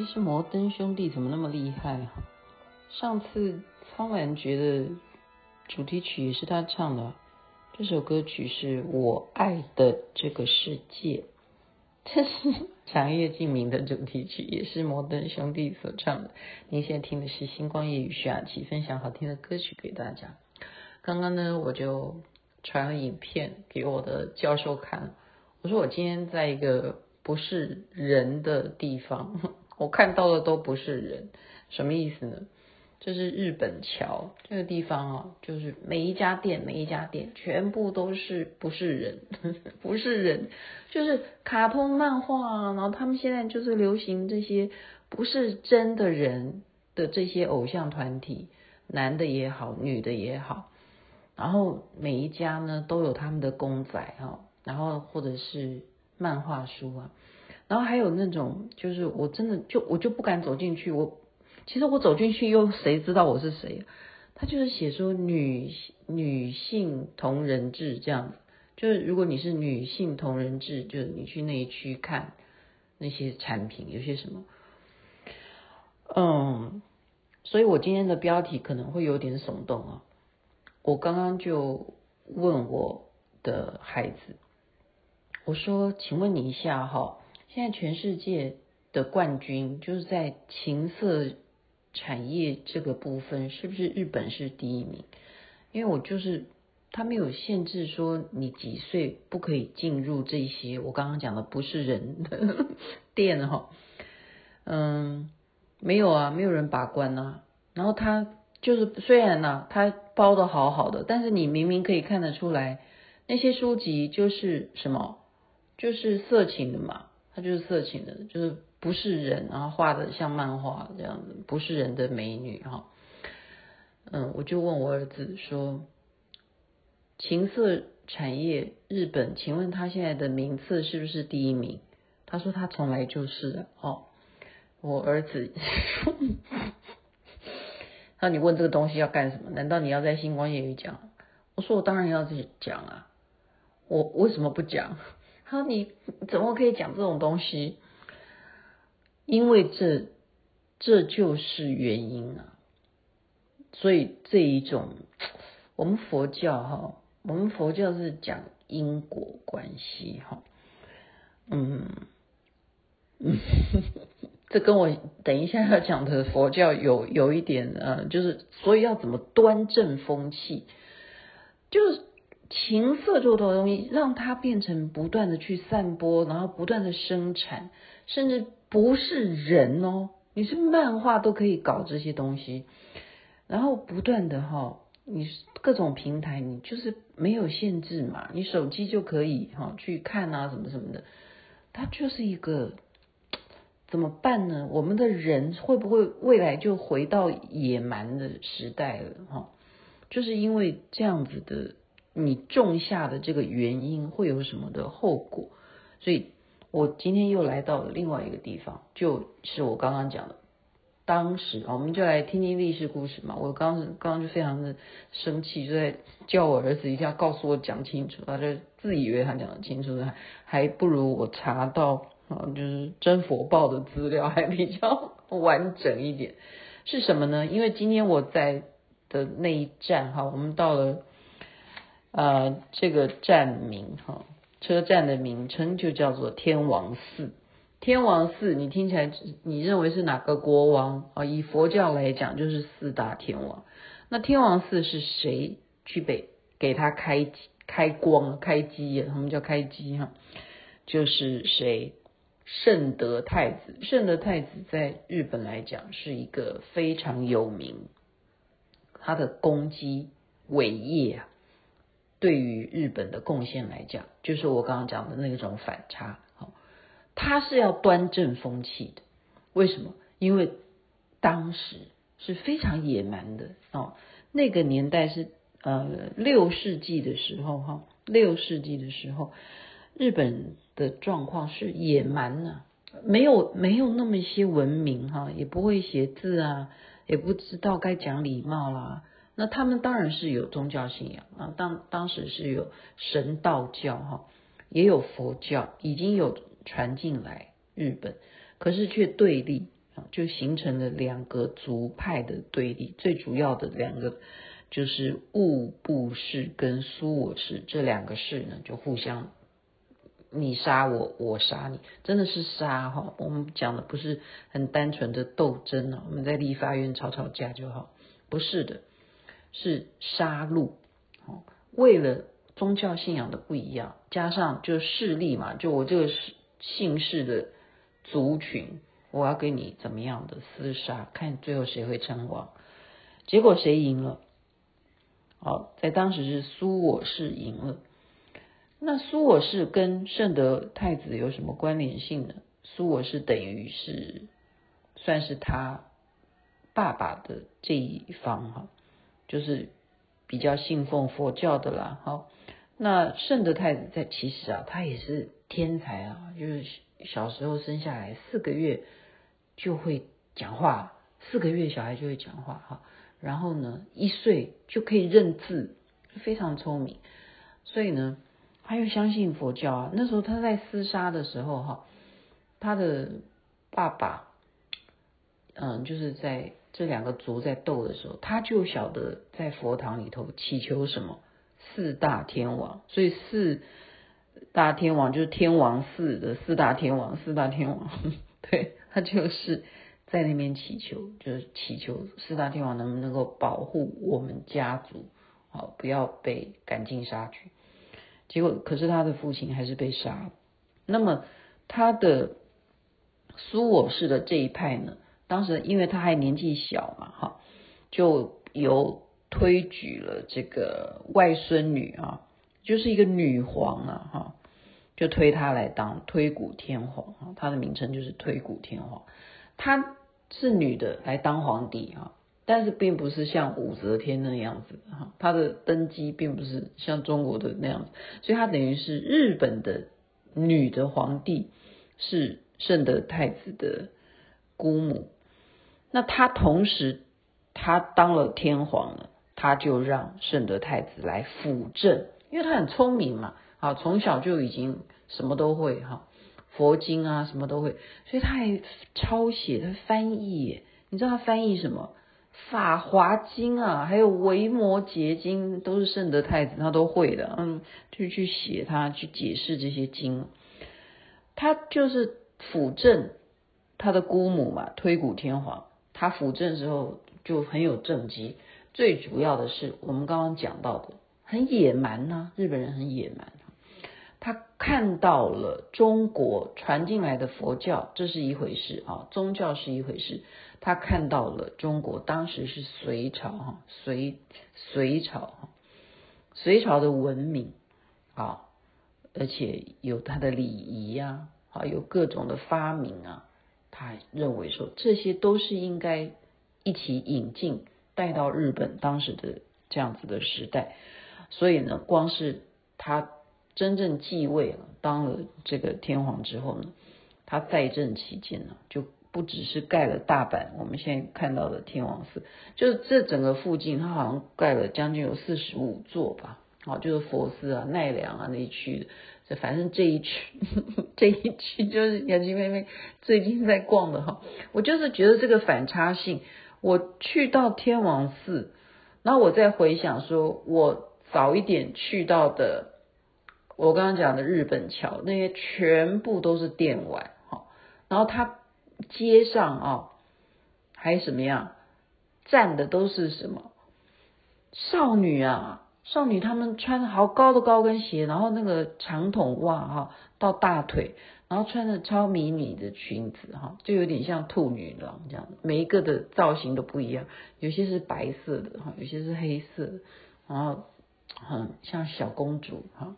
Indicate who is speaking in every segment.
Speaker 1: 其实摩登兄弟怎么那么厉害啊？上次苍兰诀的主题曲也是他唱的，这首歌曲是我爱的这个世界，这是长夜烬明的主题曲，也是摩登兄弟所唱的。您现在听的是星光夜雨徐雅琪分享好听的歌曲给大家。刚刚呢，我就传了影片给我的教授看，我说我今天在一个不是人的地方。我看到的都不是人，什么意思呢？这是日本桥这个地方啊，就是每一家店每一家店全部都是不是人，不是人，就是卡通漫画啊。然后他们现在就是流行这些不是真的人的这些偶像团体，男的也好，女的也好。然后每一家呢都有他们的公仔哈，然后或者是漫画书啊。然后还有那种，就是我真的就我就不敢走进去。我其实我走进去又谁知道我是谁？他就是写说女女性同人志这样子，就是如果你是女性同人志，就是你去那一区看那些产品有些什么，嗯，所以我今天的标题可能会有点耸动啊。我刚刚就问我的孩子，我说，请问你一下哈。现在全世界的冠军就是在情色产业这个部分，是不是日本是第一名？因为我就是他没有限制说你几岁不可以进入这些我刚刚讲的不是人的 店哈，嗯，没有啊，没有人把关啊。然后他就是虽然呢、啊，他包的好好的，但是你明明可以看得出来，那些书籍就是什么，就是色情的嘛。他就是色情的，就是不是人，然后画的像漫画这样子，不是人的美女哈。嗯，我就问我儿子说，情色产业日本，请问他现在的名次是不是第一名？他说他从来就是哦。我儿子，那你问这个东西要干什么？难道你要在星光夜语讲？我说我当然要去讲啊，我为什么不讲？他：“你怎么可以讲这种东西？因为这这就是原因啊！所以这一种，我们佛教哈，我们佛教是讲因果关系哈。嗯，这跟我等一下要讲的佛教有有一点呃，就是所以要怎么端正风气，就是。”情色这种东西，让它变成不断的去散播，然后不断的生产，甚至不是人哦，你是漫画都可以搞这些东西，然后不断的哈，你各种平台你就是没有限制嘛，你手机就可以哈去看啊什么什么的，它就是一个怎么办呢？我们的人会不会未来就回到野蛮的时代了哈？就是因为这样子的。你种下的这个原因会有什么的后果？所以我今天又来到了另外一个地方，就是我刚刚讲的当时，我们就来听听历史故事嘛。我刚刚刚就非常的生气，就在叫我儿子一定要告诉我讲清楚，他就自以为他讲的清楚，还还不如我查到啊，就是真佛报的资料还比较完整一点。是什么呢？因为今天我在的那一站哈，我们到了呃这个站名哈，车站的名称就叫做天王寺。天王寺，你听起来，你认为是哪个国王啊？以佛教来讲，就是四大天王。那天王寺是谁去给给他开开光、开机啊？他们叫开机哈，就是谁？圣德太子。圣德太子在日本来讲是一个非常有名，他的功绩伟业啊，对于日本的贡献来讲，就是我刚刚讲的那种反差。他是要端正风气的，为什么？因为当时是非常野蛮的哦，那个年代是呃六世纪的时候哈，六世纪的时候，日本的状况是野蛮呐，没有没有那么一些文明哈，也不会写字啊，也不知道该讲礼貌啦。那他们当然是有宗教信仰啊，当当时是有神道教哈，也有佛教，已经有。传进来日本，可是却对立啊，就形成了两个族派的对立。最主要的两个就是物部氏跟苏我氏这两个氏呢，就互相你杀我，我杀你，真的是杀哈。我们讲的不是很单纯的斗争啊，我们在立法院吵吵架就好，不是的，是杀戮。为了宗教信仰的不一样，加上就势力嘛，就我这个。姓氏的族群，我要跟你怎么样的厮杀，看最后谁会称王。结果谁赢了？好，在当时是苏我氏赢了。那苏我氏跟圣德太子有什么关联性呢？苏我氏等于是算是他爸爸的这一方哈，就是比较信奉佛教的啦。好，那圣德太子在其实啊，他也是。天才啊，就是小时候生下来四个月就会讲话，四个月小孩就会讲话哈。然后呢，一岁就可以认字，非常聪明。所以呢，他又相信佛教啊。那时候他在厮杀的时候哈，他的爸爸，嗯，就是在这两个族在斗的时候，他就晓得在佛堂里头祈求什么四大天王，所以四。大天王就是天王寺的四大天王，四大天王，对，他就是在那边祈求，就是祈求四大天王能不能够保护我们家族，好，不要被赶尽杀绝。结果，可是他的父亲还是被杀了。那么他的苏我氏的这一派呢，当时因为他还年纪小嘛，哈，就由推举了这个外孙女啊，就是一个女皇啊，哈。就推他来当推古天皇啊，他的名称就是推古天皇。她是女的来当皇帝哈，但是并不是像武则天那样子哈，她的登基并不是像中国的那样子，所以她等于是日本的女的皇帝，是圣德太子的姑母。那他同时他当了天皇了，他就让圣德太子来辅政，因为他很聪明嘛。好，从小就已经什么都会哈，佛经啊什么都会，所以他还抄写，他翻译耶。你知道他翻译什么？《法华经》啊，还有《维摩诘经》，都是圣德太子他都会的。嗯，就去写他，去解释这些经。他就是辅政他的姑母嘛，推古天皇。他辅政之后就很有政绩，最主要的是我们刚刚讲到的，很野蛮呐、日本人很野蛮。他看到了中国传进来的佛教，这是一回事啊，宗教是一回事。他看到了中国当时是隋朝哈，隋隋朝哈，隋朝的文明啊，而且有他的礼仪呀，啊，有各种的发明啊，他认为说这些都是应该一起引进带到日本当时的这样子的时代。所以呢，光是他。真正继位了，当了这个天皇之后呢，他在政期间呢，就不只是盖了大阪，我们现在看到的天王寺，就是这整个附近，它好像盖了将近有四十五座吧。好，就是佛寺啊、奈良啊那一区的，这反正这一区 这一区就是 雅琪妹妹最近在逛的哈。我就是觉得这个反差性，我去到天王寺，然后我再回想说，我早一点去到的，我刚刚讲的日本桥那些全部都是电玩哈，然后它街上啊还什么样站的都是什么少女啊。少女她们穿好高的高跟鞋，然后那个长筒袜哈到大腿，然后穿着超迷你的裙子哈，就有点像兔女郎这样，每一个的造型都不一样，有些是白色的哈，有些是黑色，然后很像小公主哈。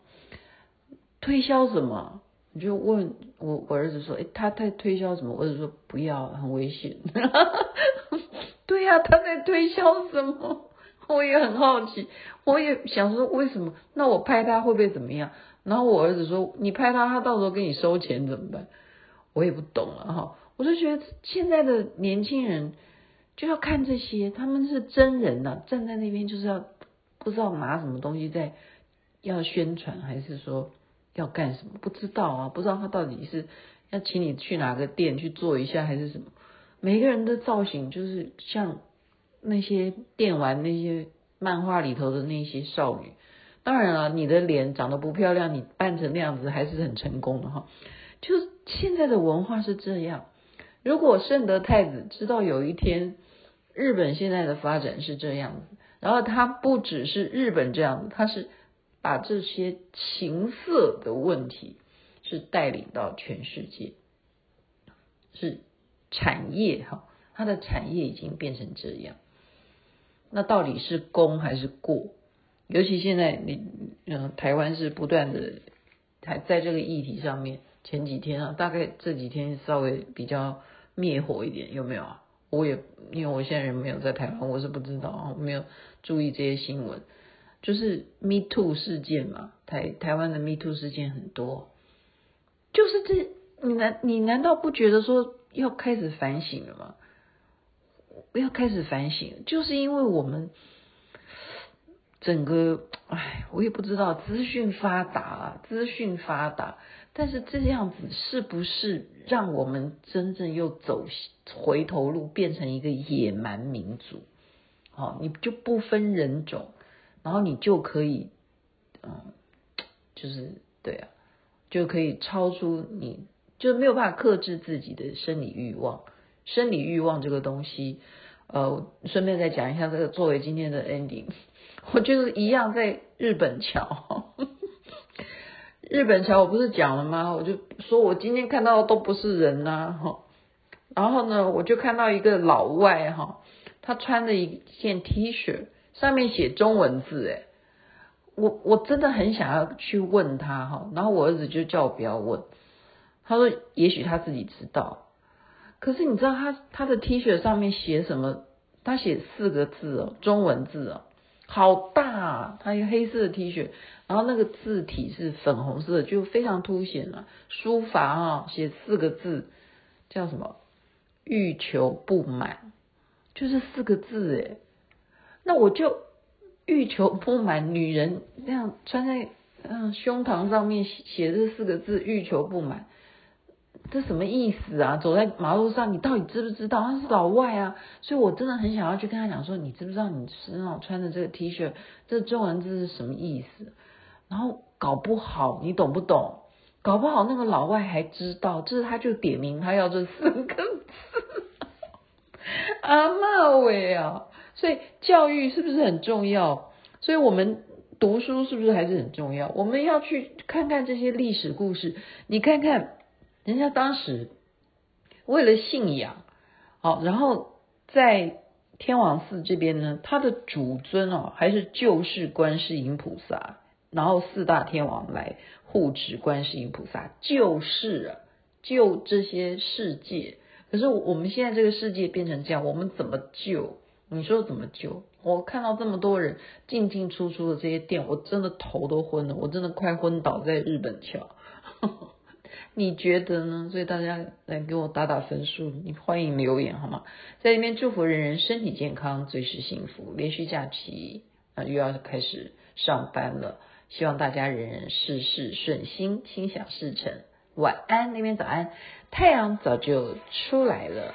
Speaker 1: 推销什么？你就问我我儿子说，诶，他在推销什么？我儿子说不要，很危险。对呀，他在推销什么？我也很好奇，我也想说为什么？那我拍他会不会怎么样？然后我儿子说：“你拍他，他到时候给你收钱怎么办？”我也不懂了哈。我就觉得现在的年轻人就要看这些，他们是真人呐，站在那边就是要不知道拿什么东西在要宣传，还是说要干什么？不知道啊，不知道他到底是要请你去哪个店去做一下，还是什么？每个人的造型就是像。那些电玩，那些漫画里头的那些少女，当然了，你的脸长得不漂亮，你扮成那样子还是很成功的哈。就是现在的文化是这样。如果圣德太子知道有一天日本现在的发展是这样子，然后他不只是日本这样子，他是把这些情色的问题是带领到全世界，是产业哈，他的产业已经变成这样。那到底是功还是过？尤其现在你，嗯，台湾是不断的还在这个议题上面。前几天啊，大概这几天稍微比较灭火一点，有没有啊？我也因为我现在人没有在台湾，我是不知道啊，我没有注意这些新闻。就是 Me Too 事件嘛，台台湾的 Me Too 事件很多，就是这，你难你难道不觉得说要开始反省了吗？不要开始反省，就是因为我们整个，哎，我也不知道，资讯发达啊，资讯发达，但是这样子是不是让我们真正又走回头路，变成一个野蛮民族？好，你就不分人种，然后你就可以，嗯，就是对啊，就可以超出你，就没有办法克制自己的生理欲望。生理欲望这个东西，呃，顺便再讲一下这个作为今天的 ending，我就是一样在日本桥，日本桥我不是讲了吗？我就说我今天看到的都不是人呐，哈，然后呢，我就看到一个老外哈，他穿着一件 T 恤，上面写中文字，诶，我我真的很想要去问他哈，然后我儿子就叫我不要问，他说也许他自己知道。可是你知道他他的 T 恤上面写什么？他写四个字哦，中文字哦，好大啊！他一个黑色的 T 恤，然后那个字体是粉红色，就非常凸显了。书法啊，写四个字叫什么？欲求不满，就是四个字诶。那我就欲求不满，女人那样穿在嗯胸膛上面写这四个字欲求不满。这什么意思啊？走在马路上，你到底知不知道他是老外啊？所以我真的很想要去跟他讲说，你知不知道你身上穿的这个 T 恤，这中文字是什么意思？然后搞不好你懂不懂？搞不好那个老外还知道，这是他就点名他要这四个字。阿妈喂啊！所以教育是不是很重要？所以我们读书是不是还是很重要？我们要去看看这些历史故事，你看看。人家当时为了信仰，好，然后在天王寺这边呢，他的主尊哦，还是救世观世音菩萨，然后四大天王来护持观世音菩萨，救世啊，救这些世界。可是我们现在这个世界变成这样，我们怎么救？你说怎么救？我看到这么多人进进出出的这些店，我真的头都昏了，我真的快昏倒在日本桥。你觉得呢？所以大家来给我打打分数，你欢迎留言好吗？在里面祝福人人身体健康，最是幸福。连续假期啊，又要开始上班了，希望大家人人事事顺心，心想事成。晚安，那边早安，太阳早就出来了。